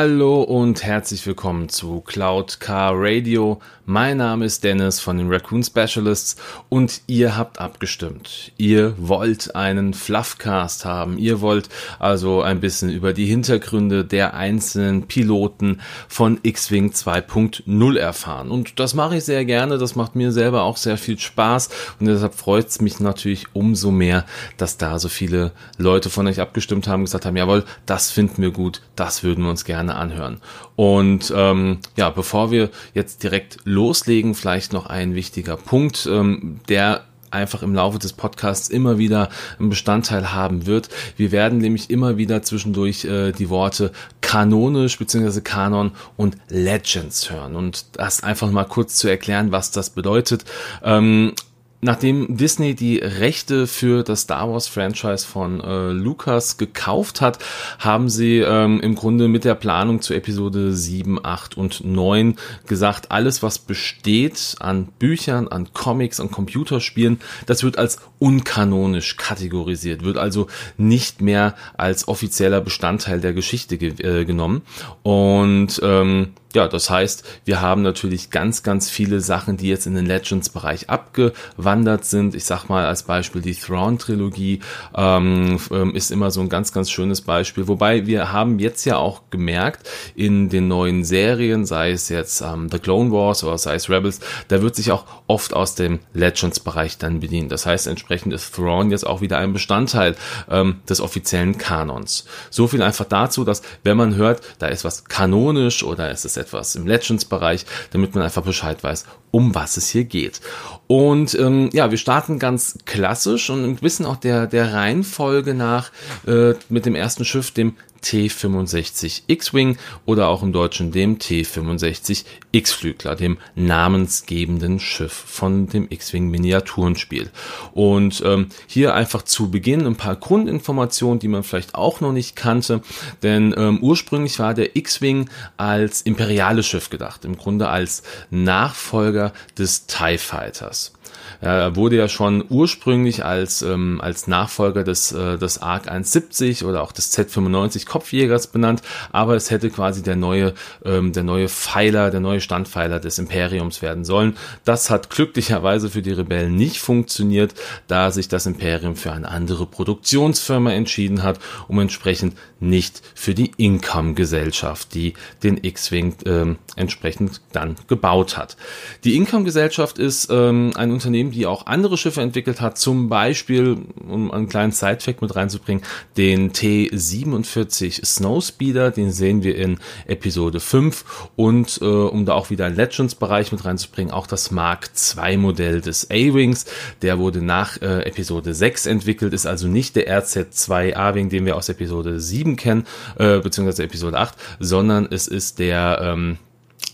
Hallo und herzlich willkommen zu Cloud Car Radio. Mein Name ist Dennis von den Raccoon Specialists und ihr habt abgestimmt. Ihr wollt einen Fluffcast haben. Ihr wollt also ein bisschen über die Hintergründe der einzelnen Piloten von X-Wing 2.0 erfahren. Und das mache ich sehr gerne. Das macht mir selber auch sehr viel Spaß und deshalb freut es mich natürlich umso mehr, dass da so viele Leute von euch abgestimmt haben, gesagt haben, jawohl, das finden wir gut, das würden wir uns gerne anhören. Und ähm, ja, bevor wir jetzt direkt loslegen, vielleicht noch ein wichtiger Punkt, ähm, der einfach im Laufe des Podcasts immer wieder einen Bestandteil haben wird. Wir werden nämlich immer wieder zwischendurch äh, die Worte kanonisch bzw. Kanon und Legends hören. Und das einfach mal kurz zu erklären, was das bedeutet. Ähm, Nachdem Disney die Rechte für das Star Wars Franchise von äh, Lucas gekauft hat, haben sie ähm, im Grunde mit der Planung zu Episode 7, 8 und 9 gesagt, alles was besteht an Büchern, an Comics, an Computerspielen, das wird als unkanonisch kategorisiert, wird also nicht mehr als offizieller Bestandteil der Geschichte ge äh, genommen. Und ähm, ja, das heißt, wir haben natürlich ganz, ganz viele Sachen, die jetzt in den Legends-Bereich abgewandert sind. Ich sag mal als Beispiel die Thrawn-Trilogie ähm, ähm, ist immer so ein ganz, ganz schönes Beispiel. Wobei wir haben jetzt ja auch gemerkt, in den neuen Serien, sei es jetzt ähm, The Clone Wars oder sei es Rebels, da wird sich auch oft aus dem Legends-Bereich dann bedient. Das heißt, entsprechend ist Thrawn jetzt auch wieder ein Bestandteil ähm, des offiziellen Kanons. So viel einfach dazu, dass wenn man hört, da ist was kanonisch oder ist es etwas im Legends-Bereich, damit man einfach Bescheid weiß, um was es hier geht. Und ähm, ja, wir starten ganz klassisch und ein bisschen auch der, der Reihenfolge nach äh, mit dem ersten Schiff, dem T65 X-Wing oder auch im Deutschen dem T65 X-Flügler, dem namensgebenden Schiff von dem X-Wing Miniaturenspiel. Und ähm, hier einfach zu Beginn ein paar Grundinformationen, die man vielleicht auch noch nicht kannte, denn ähm, ursprünglich war der X-Wing als imperiales Schiff gedacht, im Grunde als Nachfolger des TIE Fighters. Er wurde ja schon ursprünglich als, ähm, als Nachfolger des, äh, des ARC 170 oder auch des Z95 Kopfjägers benannt, aber es hätte quasi der neue, ähm, der neue Pfeiler, der neue Standpfeiler des Imperiums werden sollen. Das hat glücklicherweise für die Rebellen nicht funktioniert, da sich das Imperium für eine andere Produktionsfirma entschieden hat, um entsprechend nicht für die Income-Gesellschaft, die den X-Wing ähm, entsprechend dann gebaut hat. Die Income-Gesellschaft ist ähm, ein Unternehmen, die auch andere Schiffe entwickelt hat, zum Beispiel, um einen kleinen Side-Fact mit reinzubringen, den T-47 Snowspeeder, den sehen wir in Episode 5 und äh, um da auch wieder einen Legends-Bereich mit reinzubringen, auch das Mark II-Modell des A-Wings, der wurde nach äh, Episode 6 entwickelt, ist also nicht der RZ2 A-Wing, den wir aus Episode 7 kennen, äh, beziehungsweise Episode 8, sondern es ist der, ähm,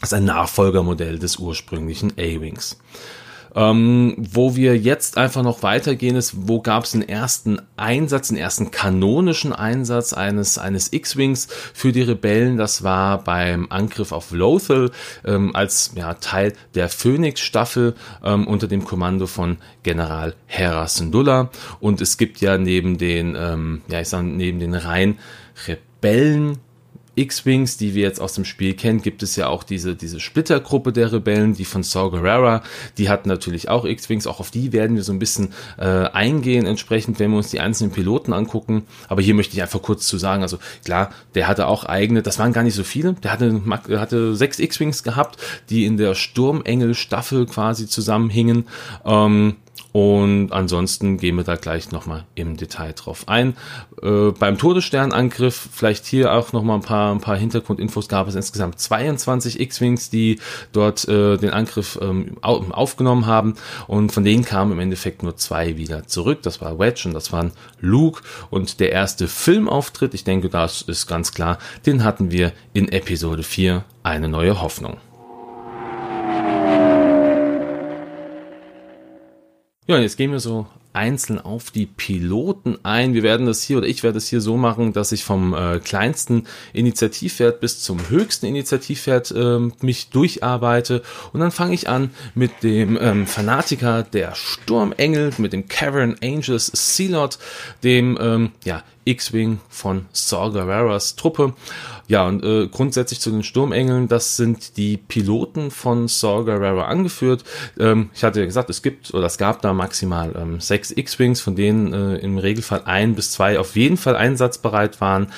ist ein Nachfolgermodell des ursprünglichen A-Wings. Ähm, wo wir jetzt einfach noch weitergehen, ist, wo gab es den ersten Einsatz, den ersten kanonischen Einsatz eines, eines X-Wings für die Rebellen. Das war beim Angriff auf Lothal ähm, als ja, Teil der Phoenix-Staffel ähm, unter dem Kommando von General Hera Syndulla. Und es gibt ja neben den, ähm, ja, ich sag, neben den rein Rebellen X-Wings, die wir jetzt aus dem Spiel kennen, gibt es ja auch diese, diese Splittergruppe der Rebellen, die von Saw Gerrera, die hat natürlich auch X-Wings, auch auf die werden wir so ein bisschen äh, eingehen, entsprechend, wenn wir uns die einzelnen Piloten angucken. Aber hier möchte ich einfach kurz zu sagen, also klar, der hatte auch eigene, das waren gar nicht so viele, der hatte, hatte sechs X-Wings gehabt, die in der Sturmengel-Staffel quasi zusammenhingen. Ähm, und ansonsten gehen wir da gleich nochmal im Detail drauf ein. Äh, beim Todessternangriff, vielleicht hier auch nochmal ein paar, ein paar Hintergrundinfos, gab es insgesamt 22 X-Wings, die dort äh, den Angriff ähm, aufgenommen haben. Und von denen kamen im Endeffekt nur zwei wieder zurück. Das war Wedge und das waren Luke. Und der erste Filmauftritt, ich denke, das ist ganz klar, den hatten wir in Episode 4, eine neue Hoffnung. Ja, jetzt gehen wir so einzeln auf die Piloten ein. Wir werden das hier oder ich werde es hier so machen, dass ich vom äh, kleinsten Initiativwert bis zum höchsten Initiativwert äh, mich durcharbeite. Und dann fange ich an mit dem ähm, Fanatiker der Sturmengel, mit dem Cavern Angels Sealot, dem ähm, ja, X-Wing von Saw Gerreras Truppe. Ja, und äh, grundsätzlich zu den Sturmengeln, das sind die Piloten von Saw Gerrera angeführt. Ähm, ich hatte ja gesagt, es gibt oder es gab da maximal ähm, sechs X-Wings, von denen äh, im Regelfall ein bis zwei auf jeden Fall einsatzbereit waren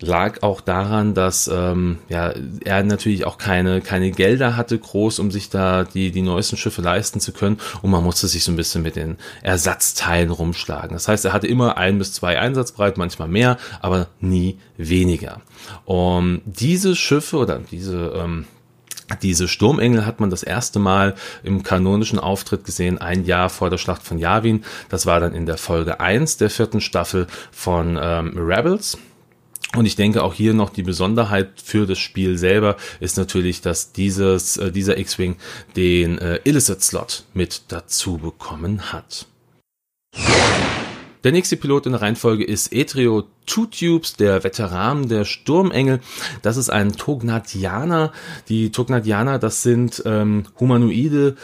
lag auch daran, dass ähm, ja, er natürlich auch keine, keine Gelder hatte, groß, um sich da die, die neuesten Schiffe leisten zu können. Und man musste sich so ein bisschen mit den Ersatzteilen rumschlagen. Das heißt, er hatte immer ein bis zwei einsatzbereit, manchmal mehr, aber nie weniger. Und diese Schiffe oder diese ähm, diese Sturmengel hat man das erste Mal im kanonischen Auftritt gesehen, ein Jahr vor der Schlacht von Yavin. Das war dann in der Folge 1 der vierten Staffel von ähm, Rebels. Und ich denke auch hier noch die Besonderheit für das Spiel selber ist natürlich, dass dieses, äh, dieser X-Wing den äh, Illicit-Slot mit dazu bekommen hat. Der nächste Pilot in der Reihenfolge ist Etrio Two Tubes, der Veteran der Sturmengel. Das ist ein Tognatianer. Die Tognatianer, das sind ähm, Humanoide,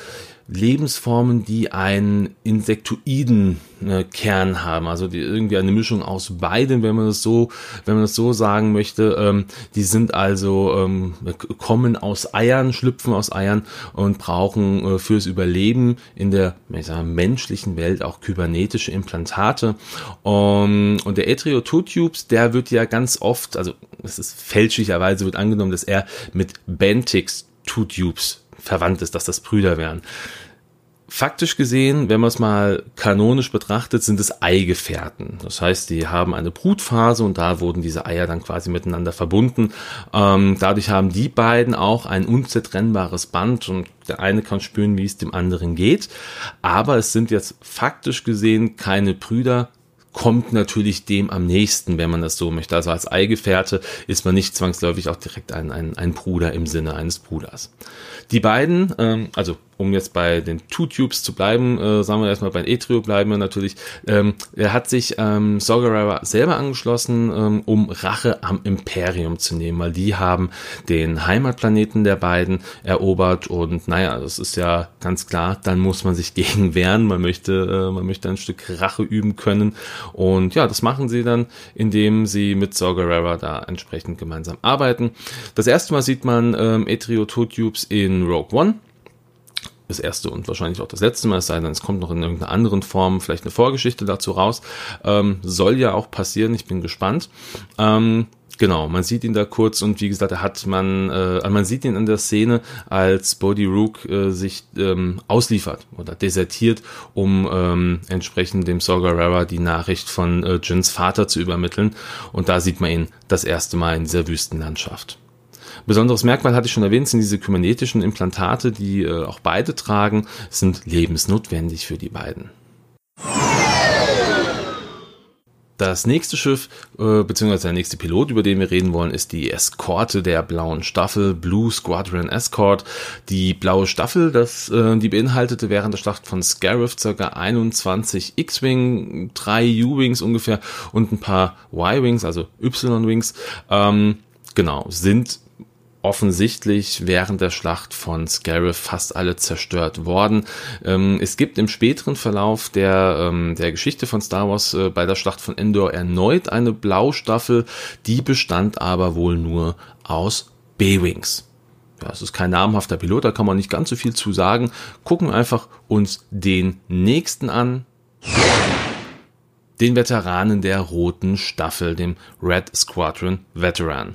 Lebensformen, die einen insektoiden äh, Kern haben, also die irgendwie eine Mischung aus beiden, wenn man das so, wenn man das so sagen möchte. Ähm, die sind also ähm, kommen aus Eiern, schlüpfen aus Eiern und brauchen äh, fürs Überleben in der sagen, menschlichen Welt auch kybernetische Implantate. Um, und der Etriototubes, der wird ja ganz oft, also es ist fälschlicherweise wird angenommen, dass er mit Bentix Tutubes verwandt ist, dass das Brüder wären. Faktisch gesehen, wenn man es mal kanonisch betrachtet, sind es Eigefährten. Das heißt, die haben eine Brutphase und da wurden diese Eier dann quasi miteinander verbunden. Ähm, dadurch haben die beiden auch ein unzertrennbares Band und der eine kann spüren, wie es dem anderen geht. Aber es sind jetzt faktisch gesehen keine Brüder, kommt natürlich dem am nächsten, wenn man das so möchte. Also als Eigefährte ist man nicht zwangsläufig auch direkt ein, ein, ein Bruder im Sinne eines Bruders. Die beiden, ähm, also um jetzt bei den Two Tubes zu bleiben, äh, sagen wir erstmal bei Etrio bleiben wir natürlich. Ähm, er hat sich ähm, Sorgarera selber angeschlossen, ähm, um Rache am Imperium zu nehmen, weil die haben den Heimatplaneten der beiden erobert und naja, das ist ja ganz klar, dann muss man sich gegen wehren, man möchte, äh, man möchte ein Stück Rache üben können und ja, das machen sie dann, indem sie mit Sorgarera da entsprechend gemeinsam arbeiten. Das erste Mal sieht man ähm, Etrio Two Tubes in Rogue One das erste und wahrscheinlich auch das letzte Mal, es sei denn, es kommt noch in irgendeiner anderen Form vielleicht eine Vorgeschichte dazu raus. Ähm, soll ja auch passieren, ich bin gespannt. Ähm, Genau, man sieht ihn da kurz und wie gesagt, er hat man, äh, man sieht ihn in der Szene, als Bodhi Rook äh, sich ähm, ausliefert oder desertiert, um ähm, entsprechend dem Sorgarera die Nachricht von äh, Jins Vater zu übermitteln. Und da sieht man ihn das erste Mal in dieser Wüstenlandschaft. Besonderes Merkmal hatte ich schon erwähnt, sind diese kybernetischen Implantate, die äh, auch beide tragen, sind lebensnotwendig für die beiden. Das nächste Schiff, äh, beziehungsweise der nächste Pilot, über den wir reden wollen, ist die Eskorte der blauen Staffel, Blue Squadron Escort. Die blaue Staffel, das, äh, die beinhaltete während der Schlacht von Scarif ca. 21 X-Wing, drei U-Wings ungefähr und ein paar Y-Wings, also Y-Wings. Ähm, genau, sind offensichtlich während der Schlacht von Scarif fast alle zerstört worden. Ähm, es gibt im späteren Verlauf der, ähm, der Geschichte von Star Wars äh, bei der Schlacht von Endor erneut eine Blaustaffel, die bestand aber wohl nur aus B-Wings. Ja, es ist kein namhafter Pilot, da kann man nicht ganz so viel zu sagen. Gucken einfach uns den nächsten an den Veteranen der roten Staffel, dem Red Squadron Veteran.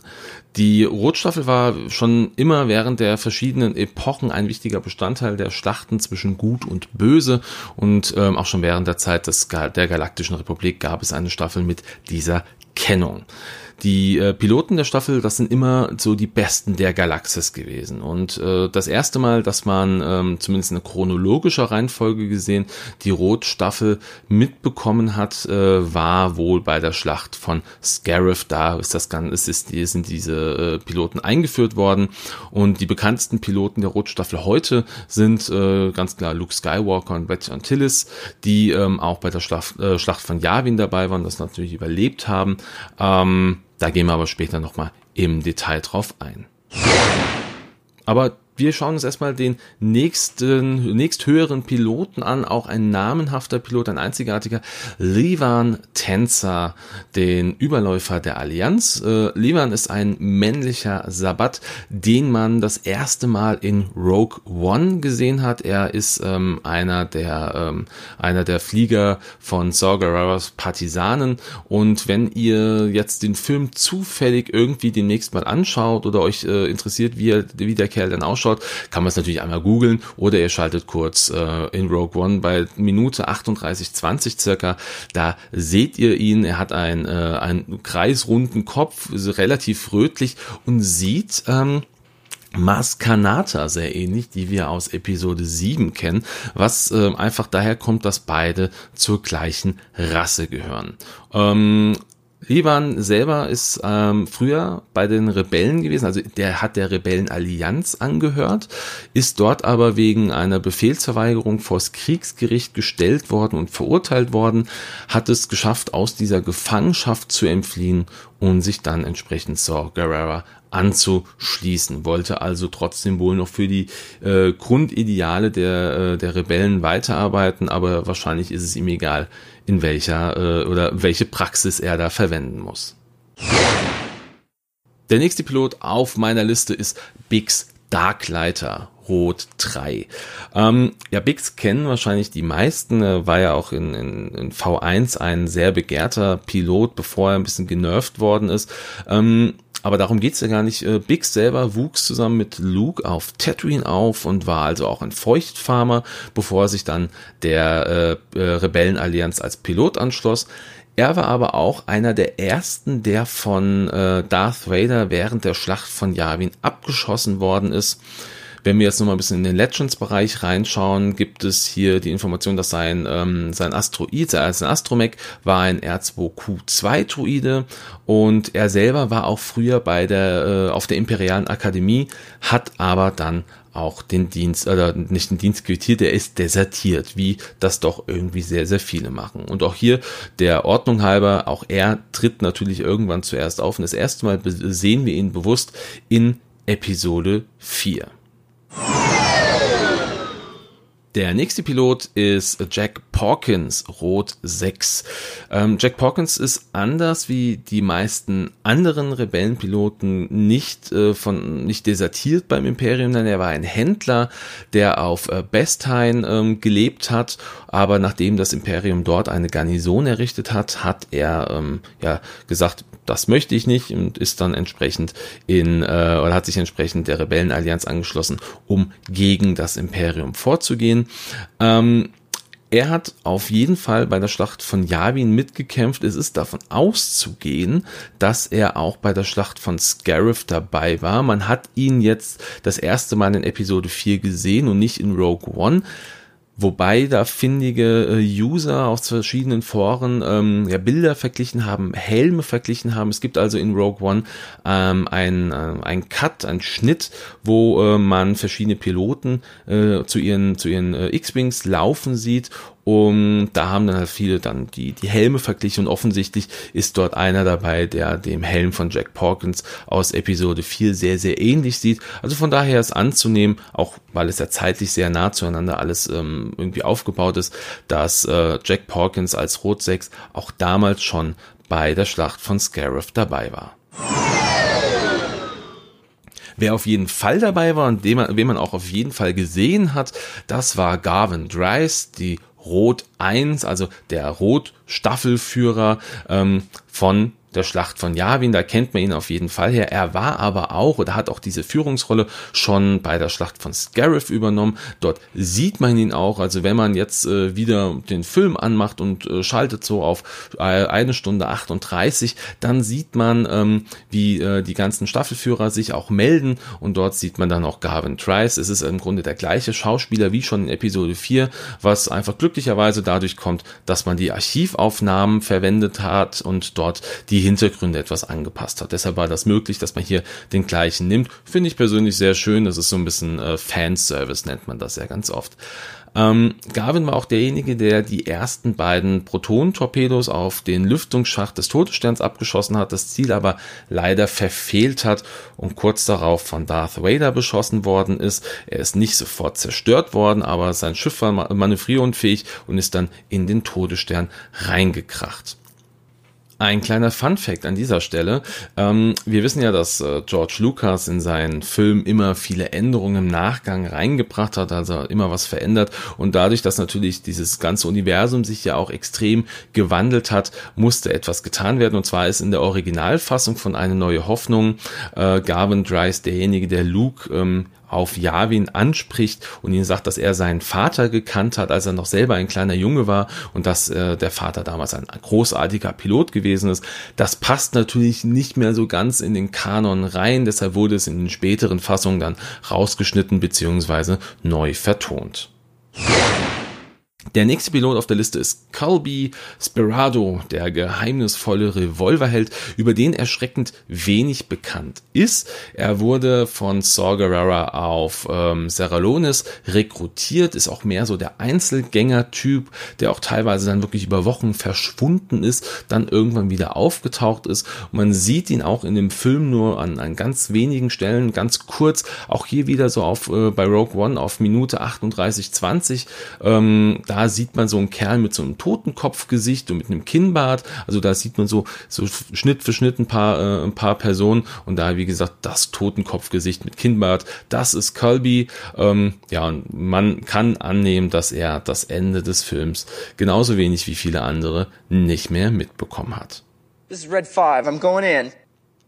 Die Rotstaffel war schon immer während der verschiedenen Epochen ein wichtiger Bestandteil der Schlachten zwischen Gut und Böse und ähm, auch schon während der Zeit des, der Galaktischen Republik gab es eine Staffel mit dieser Kennung. Die äh, Piloten der Staffel, das sind immer so die besten der Galaxis gewesen. Und äh, das erste Mal, dass man ähm, zumindest in chronologischer Reihenfolge gesehen die Rot-Staffel mitbekommen hat, äh, war wohl bei der Schlacht von Scarif. Da ist das Ganze, ist, ist, sind diese äh, Piloten eingeführt worden. Und die bekanntesten Piloten der Rot-Staffel heute sind äh, ganz klar Luke Skywalker und Betty Antilles, die ähm, auch bei der Schlacht, äh, Schlacht von Yavin dabei waren, das natürlich überlebt haben. Ähm, da gehen wir aber später nochmal im Detail drauf ein. Aber wir schauen uns erstmal den nächsten, nächsthöheren Piloten an, auch ein namenhafter Pilot, ein einzigartiger, Levan Tänzer, den Überläufer der Allianz. Äh, Levan ist ein männlicher Sabbat, den man das erste Mal in Rogue One gesehen hat. Er ist ähm, einer der ähm, einer der Flieger von Saw Partisanen und wenn ihr jetzt den Film zufällig irgendwie demnächst mal anschaut oder euch äh, interessiert, wie, er, wie der Kerl denn ausschaut, anschaut, kann man es natürlich einmal googeln oder ihr schaltet kurz äh, in Rogue One bei Minute 38,20 circa. Da seht ihr ihn. Er hat einen, äh, einen kreisrunden Kopf, relativ rötlich und sieht ähm, Maskanata sehr ähnlich, die wir aus Episode 7 kennen, was äh, einfach daher kommt, dass beide zur gleichen Rasse gehören. Ähm, Liban selber ist ähm, früher bei den Rebellen gewesen, also der hat der Rebellenallianz angehört, ist dort aber wegen einer Befehlsverweigerung vors Kriegsgericht gestellt worden und verurteilt worden, hat es geschafft, aus dieser Gefangenschaft zu entfliehen und sich dann entsprechend Saw Gerrera anzuschließen, wollte also trotzdem wohl noch für die äh, Grundideale der, äh, der Rebellen weiterarbeiten, aber wahrscheinlich ist es ihm egal, in welcher äh, oder welche Praxis er da verwenden muss. Der nächste Pilot auf meiner Liste ist Biggs Darklighter Rot 3. Ähm, ja, Bix kennen wahrscheinlich die meisten. Er war ja auch in, in, in, V1 ein sehr begehrter Pilot, bevor er ein bisschen genervt worden ist. Ähm, aber darum geht's ja gar nicht. Äh, Bix selber wuchs zusammen mit Luke auf Tatooine auf und war also auch ein Feuchtfarmer, bevor er sich dann der äh, äh, Rebellenallianz als Pilot anschloss. Er war aber auch einer der ersten, der von äh, Darth Vader während der Schlacht von Yavin abgeschossen worden ist. Wenn wir jetzt nochmal ein bisschen in den Legends-Bereich reinschauen, gibt es hier die Information, dass sein, ähm, sein Asteroid, also sein Astromech, war ein R2Q2-Druide und er selber war auch früher bei der, äh, auf der Imperialen Akademie, hat aber dann auch den Dienst, oder nicht den Dienst quittiert, der ist desertiert, wie das doch irgendwie sehr, sehr viele machen. Und auch hier der Ordnung halber, auch er tritt natürlich irgendwann zuerst auf. Und das erste Mal sehen wir ihn bewusst in Episode 4. Der nächste Pilot ist Jack Porkins, Rot 6. Ähm, Jack Porkins ist anders wie die meisten anderen Rebellenpiloten nicht äh, von nicht desertiert beim Imperium, denn er war ein Händler, der auf äh, Besthain ähm, gelebt hat, aber nachdem das Imperium dort eine Garnison errichtet hat, hat er ähm, ja gesagt, das möchte ich nicht und ist dann entsprechend in äh, oder hat sich entsprechend der Rebellenallianz angeschlossen, um gegen das Imperium vorzugehen. Ähm, er hat auf jeden Fall bei der Schlacht von Yavin mitgekämpft. Es ist davon auszugehen, dass er auch bei der Schlacht von Scarif dabei war. Man hat ihn jetzt das erste Mal in Episode 4 gesehen und nicht in Rogue One. Wobei da findige äh, User aus verschiedenen Foren ähm, ja, Bilder verglichen haben, Helme verglichen haben. Es gibt also in Rogue One ähm, ein, äh, ein Cut, ein Schnitt, wo äh, man verschiedene Piloten äh, zu ihren, zu ihren äh, X-Wings laufen sieht und da haben dann halt viele dann die, die Helme verglichen und offensichtlich ist dort einer dabei, der dem Helm von Jack Porkins aus Episode 4 sehr, sehr ähnlich sieht. Also von daher ist anzunehmen, auch weil es ja zeitlich sehr nah zueinander alles ähm, irgendwie aufgebaut ist, dass äh, Jack Porkins als Rot 6 auch damals schon bei der Schlacht von Scarif dabei war. Wer auf jeden Fall dabei war und den man, wen man auch auf jeden Fall gesehen hat, das war Garvin Dries, die Rot 1, also der Rot-Staffelführer ähm, von der Schlacht von Yavin, da kennt man ihn auf jeden Fall her. Er war aber auch oder hat auch diese Führungsrolle schon bei der Schlacht von Scarif übernommen. Dort sieht man ihn auch. Also wenn man jetzt äh, wieder den Film anmacht und äh, schaltet so auf äh, eine Stunde 38, dann sieht man, ähm, wie äh, die ganzen Staffelführer sich auch melden und dort sieht man dann auch Garvin Trice. Es ist im Grunde der gleiche Schauspieler wie schon in Episode 4, was einfach glücklicherweise dadurch kommt, dass man die Archivaufnahmen verwendet hat und dort die die Hintergründe etwas angepasst hat. Deshalb war das möglich, dass man hier den gleichen nimmt. Finde ich persönlich sehr schön. Das ist so ein bisschen äh, Fanservice, nennt man das ja ganz oft. Ähm, Garvin war auch derjenige, der die ersten beiden Proton-Torpedos auf den Lüftungsschacht des Todessterns abgeschossen hat, das Ziel aber leider verfehlt hat und kurz darauf von Darth Vader beschossen worden ist. Er ist nicht sofort zerstört worden, aber sein Schiff war manövrierunfähig und ist dann in den Todesstern reingekracht. Ein kleiner Fun fact an dieser Stelle. Ähm, wir wissen ja, dass äh, George Lucas in seinen Film immer viele Änderungen im Nachgang reingebracht hat, also immer was verändert. Und dadurch, dass natürlich dieses ganze Universum sich ja auch extrem gewandelt hat, musste etwas getan werden. Und zwar ist in der Originalfassung von Eine neue Hoffnung äh, Garvin Dries derjenige, der Luke ähm, auf Yavin anspricht und ihn sagt, dass er seinen Vater gekannt hat, als er noch selber ein kleiner Junge war und dass äh, der Vater damals ein großartiger Pilot gewesen ist. Das passt natürlich nicht mehr so ganz in den Kanon rein, deshalb wurde es in den späteren Fassungen dann rausgeschnitten bzw. neu vertont. Der nächste Pilot auf der Liste ist Colby Sperado, der geheimnisvolle Revolverheld, über den erschreckend wenig bekannt ist. Er wurde von Saw Gerrera auf ähm, Serralonis rekrutiert, ist auch mehr so der Einzelgänger-Typ, der auch teilweise dann wirklich über Wochen verschwunden ist, dann irgendwann wieder aufgetaucht ist. Und man sieht ihn auch in dem Film nur an, an ganz wenigen Stellen, ganz kurz, auch hier wieder so auf äh, bei Rogue One auf Minute 38, 20. Ähm, da sieht man so einen Kerl mit so einem Totenkopfgesicht und mit einem Kinnbart. Also da sieht man so, so Schnitt für Schnitt ein paar, äh, ein paar Personen. Und da, wie gesagt, das Totenkopfgesicht mit Kinnbart, das ist Colby. Ähm, ja, und man kann annehmen, dass er das Ende des Films genauso wenig wie viele andere nicht mehr mitbekommen hat. This is Red 5, I'm going in.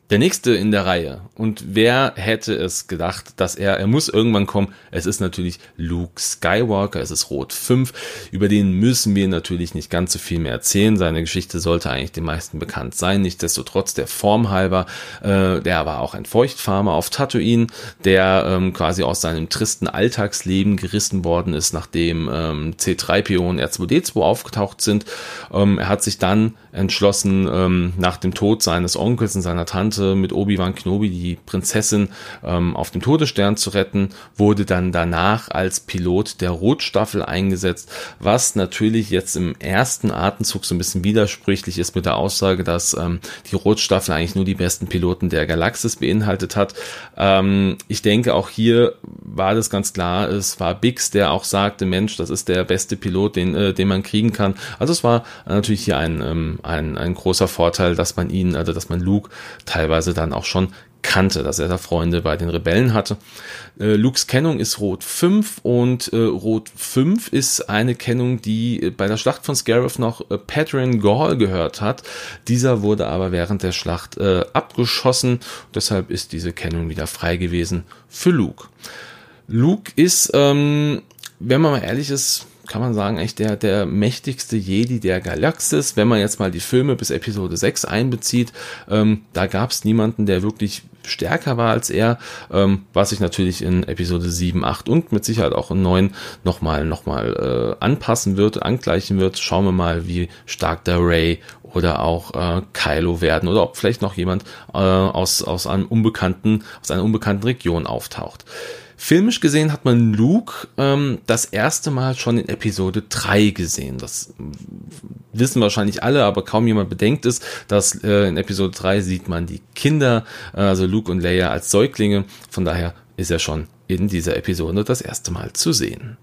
Der nächste in der Reihe. Und wer hätte es gedacht, dass er, er muss irgendwann kommen. Es ist natürlich Luke Skywalker, es ist Rot 5. Über den müssen wir natürlich nicht ganz so viel mehr erzählen. Seine Geschichte sollte eigentlich den meisten bekannt sein. Nichtsdestotrotz der Form halber, äh, der war auch ein Feuchtfarmer auf Tatooine, der ähm, quasi aus seinem tristen Alltagsleben gerissen worden ist, nachdem ähm, C3PO und R2D2 aufgetaucht sind. Ähm, er hat sich dann entschlossen, ähm, nach dem Tod seines Onkels und seiner Tante mit Obi-Wan Kenobi die Prinzessin ähm, auf dem Todesstern zu retten, wurde dann danach als Pilot der Rotstaffel eingesetzt, was natürlich jetzt im ersten Atemzug so ein bisschen widersprüchlich ist mit der Aussage, dass ähm, die Rotstaffel eigentlich nur die besten Piloten der Galaxis beinhaltet hat. Ähm, ich denke, auch hier war das ganz klar, es war Bix, der auch sagte, Mensch, das ist der beste Pilot, den, äh, den man kriegen kann. Also es war natürlich hier ein ähm, ein, ein großer Vorteil, dass man ihn, also dass man Luke teilweise dann auch schon kannte, dass er da Freunde bei den Rebellen hatte. Äh, Lukes Kennung ist Rot 5 und äh, Rot 5 ist eine Kennung, die bei der Schlacht von Scarif noch äh, Patron Gall gehört hat. Dieser wurde aber während der Schlacht äh, abgeschossen. Deshalb ist diese Kennung wieder frei gewesen für Luke. Luke ist, ähm, wenn man mal ehrlich ist, kann man sagen, echt der, der mächtigste Jedi der Galaxis. Wenn man jetzt mal die Filme bis Episode 6 einbezieht, ähm, da gab es niemanden, der wirklich stärker war als er, ähm, was sich natürlich in Episode 7, 8 und mit Sicherheit auch in 9 nochmal noch mal, äh, anpassen wird, angleichen wird. Schauen wir mal, wie stark der Ray oder auch äh, Kylo werden oder ob vielleicht noch jemand äh, aus, aus einem unbekannten, aus einer unbekannten Region auftaucht. Filmisch gesehen hat man Luke ähm, das erste Mal schon in Episode 3 gesehen. Das wissen wahrscheinlich alle, aber kaum jemand bedenkt es, dass äh, in Episode 3 sieht man die Kinder, äh, also Luke und Leia als Säuglinge. Von daher ist er schon in dieser Episode das erste Mal zu sehen.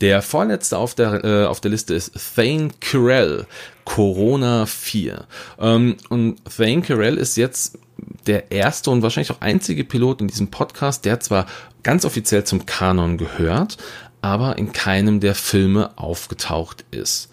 Der vorletzte auf der, äh, auf der Liste ist Thane Carell, Corona 4. Ähm, und Thane Carell ist jetzt der erste und wahrscheinlich auch einzige Pilot in diesem Podcast, der zwar ganz offiziell zum Kanon gehört, aber in keinem der Filme aufgetaucht ist.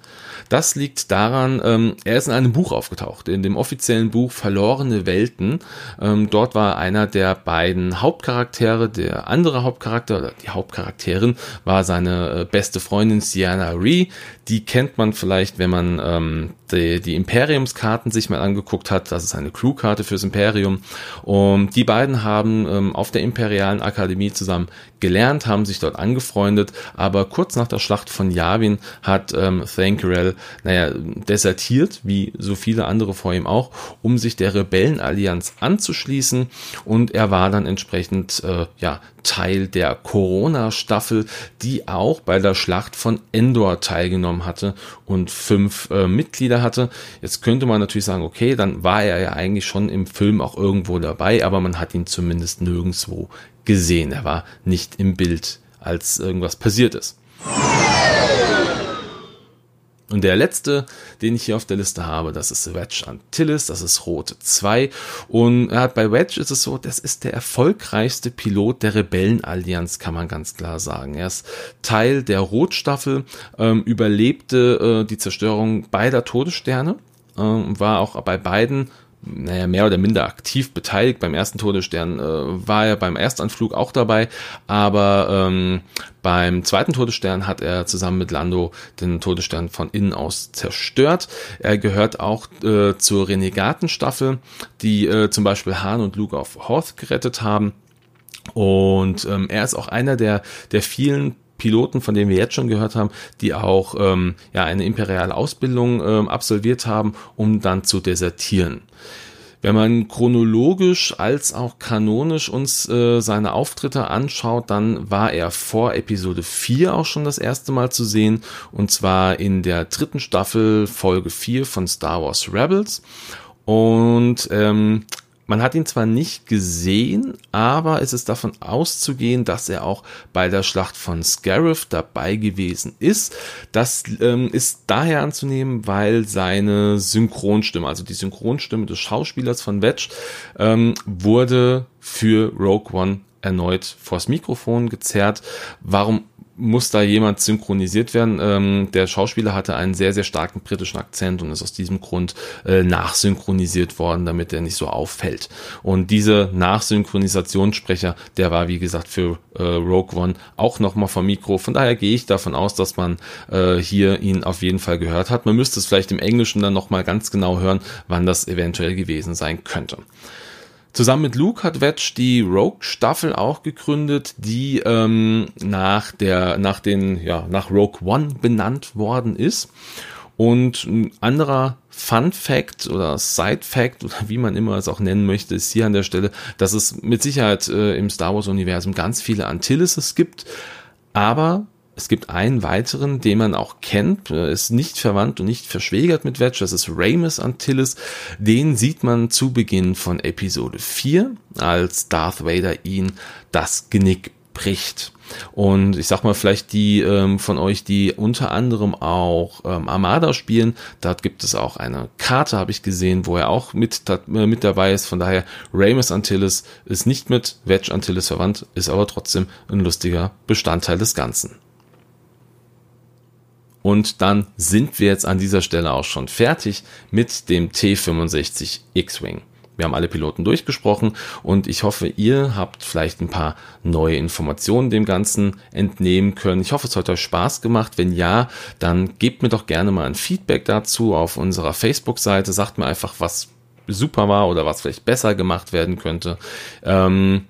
Das liegt daran, ähm, er ist in einem Buch aufgetaucht, in dem offiziellen Buch Verlorene Welten. Ähm, dort war einer der beiden Hauptcharaktere, der andere Hauptcharakter oder die Hauptcharakterin war seine äh, beste Freundin Sienna Ree. Die kennt man vielleicht, wenn man ähm, die, die Imperiumskarten sich mal angeguckt hat. Das ist eine Crew-Karte fürs Imperium. Und die beiden haben ähm, auf der Imperialen Akademie zusammen gelernt, haben sich dort angefreundet, aber kurz nach der Schlacht von Yavin hat ähm, Thankerel, naja, desertiert, wie so viele andere vor ihm auch, um sich der Rebellenallianz anzuschließen und er war dann entsprechend, äh, ja, Teil der Corona-Staffel, die auch bei der Schlacht von Endor teilgenommen hatte und fünf äh, Mitglieder hatte. Jetzt könnte man natürlich sagen, okay, dann war er ja eigentlich schon im Film auch irgendwo dabei, aber man hat ihn zumindest nirgendwo gesehen. Er war nicht im Bild, als irgendwas passiert ist. Und der letzte, den ich hier auf der Liste habe, das ist Wedge Antilles, das ist Rot 2. Und bei Wedge ist es so, das ist der erfolgreichste Pilot der Rebellenallianz, kann man ganz klar sagen. Er ist Teil der Rotstaffel, ähm, überlebte äh, die Zerstörung beider Todessterne, äh, war auch bei beiden naja, mehr oder minder aktiv beteiligt. Beim ersten Todesstern äh, war er beim Erstanflug auch dabei, aber ähm, beim zweiten Todesstern hat er zusammen mit Lando den Todesstern von innen aus zerstört. Er gehört auch äh, zur Renegatenstaffel, die äh, zum Beispiel Han und Luke auf Hoth gerettet haben. Und ähm, er ist auch einer der, der vielen Piloten, von denen wir jetzt schon gehört haben, die auch ähm, ja eine imperiale Ausbildung ähm, absolviert haben, um dann zu desertieren. Wenn man chronologisch als auch kanonisch uns äh, seine Auftritte anschaut, dann war er vor Episode 4 auch schon das erste Mal zu sehen und zwar in der dritten Staffel Folge 4 von Star Wars Rebels. Und ähm, man hat ihn zwar nicht gesehen, aber es ist davon auszugehen, dass er auch bei der Schlacht von Scarif dabei gewesen ist. Das ähm, ist daher anzunehmen, weil seine Synchronstimme, also die Synchronstimme des Schauspielers von Wedge, ähm, wurde für Rogue One erneut vors Mikrofon gezerrt. Warum muss da jemand synchronisiert werden. Ähm, der Schauspieler hatte einen sehr, sehr starken britischen Akzent und ist aus diesem Grund äh, nachsynchronisiert worden, damit er nicht so auffällt. Und diese Nachsynchronisationssprecher, der war, wie gesagt, für äh, Rogue One auch nochmal vom Mikro. Von daher gehe ich davon aus, dass man äh, hier ihn auf jeden Fall gehört hat. Man müsste es vielleicht im Englischen dann nochmal ganz genau hören, wann das eventuell gewesen sein könnte. Zusammen mit Luke hat Wedge die Rogue-Staffel auch gegründet, die ähm, nach der, nach den, ja, nach Rogue One benannt worden ist. Und ein anderer Fun Fact oder Side Fact oder wie man immer es auch nennen möchte, ist hier an der Stelle, dass es mit Sicherheit äh, im Star Wars Universum ganz viele Antilleses gibt, aber es gibt einen weiteren, den man auch kennt, ist nicht verwandt und nicht verschwägert mit Wedge, das ist Ramus Antilles. Den sieht man zu Beginn von Episode 4, als Darth Vader ihn das Genick bricht. Und ich sag mal, vielleicht die ähm, von euch, die unter anderem auch ähm, Armada spielen, dort gibt es auch eine Karte, habe ich gesehen, wo er auch mit, dat, äh, mit dabei ist. Von daher, Ramus Antilles ist nicht mit Wedge Antilles verwandt, ist aber trotzdem ein lustiger Bestandteil des Ganzen. Und dann sind wir jetzt an dieser Stelle auch schon fertig mit dem T65 X-Wing. Wir haben alle Piloten durchgesprochen und ich hoffe, ihr habt vielleicht ein paar neue Informationen dem Ganzen entnehmen können. Ich hoffe, es hat euch Spaß gemacht. Wenn ja, dann gebt mir doch gerne mal ein Feedback dazu auf unserer Facebook-Seite. Sagt mir einfach, was super war oder was vielleicht besser gemacht werden könnte. Ähm,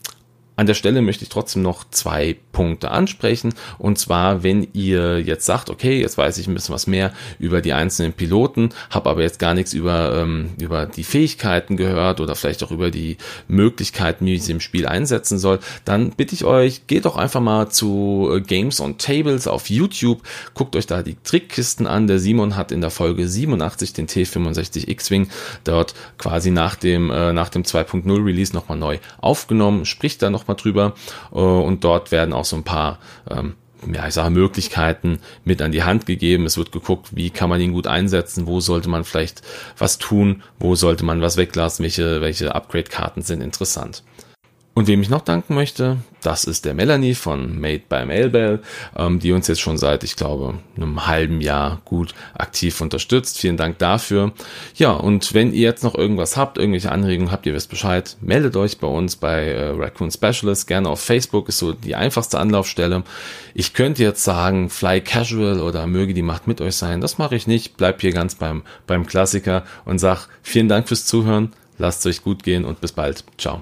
an der Stelle möchte ich trotzdem noch zwei Punkte ansprechen. Und zwar, wenn ihr jetzt sagt, okay, jetzt weiß ich ein bisschen was mehr über die einzelnen Piloten, habe aber jetzt gar nichts über, ähm, über die Fähigkeiten gehört oder vielleicht auch über die Möglichkeiten, wie ich sie im Spiel einsetzen soll, dann bitte ich euch, geht doch einfach mal zu äh, Games on Tables auf YouTube, guckt euch da die Trickkisten an. Der Simon hat in der Folge 87 den T65 X-Wing dort quasi nach dem, äh, dem 2.0 Release nochmal neu aufgenommen, spricht da noch nochmal drüber. Äh, und dort werden auch so ein paar ähm, ja, ich sage Möglichkeiten mit an die Hand gegeben. Es wird geguckt, wie kann man ihn gut einsetzen, wo sollte man vielleicht was tun, wo sollte man was weglassen, welche, welche Upgrade-Karten sind interessant. Und wem ich noch danken möchte, das ist der Melanie von Made by Mailbell, ähm, die uns jetzt schon seit, ich glaube, einem halben Jahr gut aktiv unterstützt. Vielen Dank dafür. Ja, und wenn ihr jetzt noch irgendwas habt, irgendwelche Anregungen habt, ihr wisst Bescheid, meldet euch bei uns bei äh, Raccoon Specialist. Gerne auf Facebook ist so die einfachste Anlaufstelle. Ich könnte jetzt sagen, fly casual oder möge die Macht mit euch sein. Das mache ich nicht. Bleib hier ganz beim, beim Klassiker und sag vielen Dank fürs Zuhören. Lasst es euch gut gehen und bis bald. Ciao.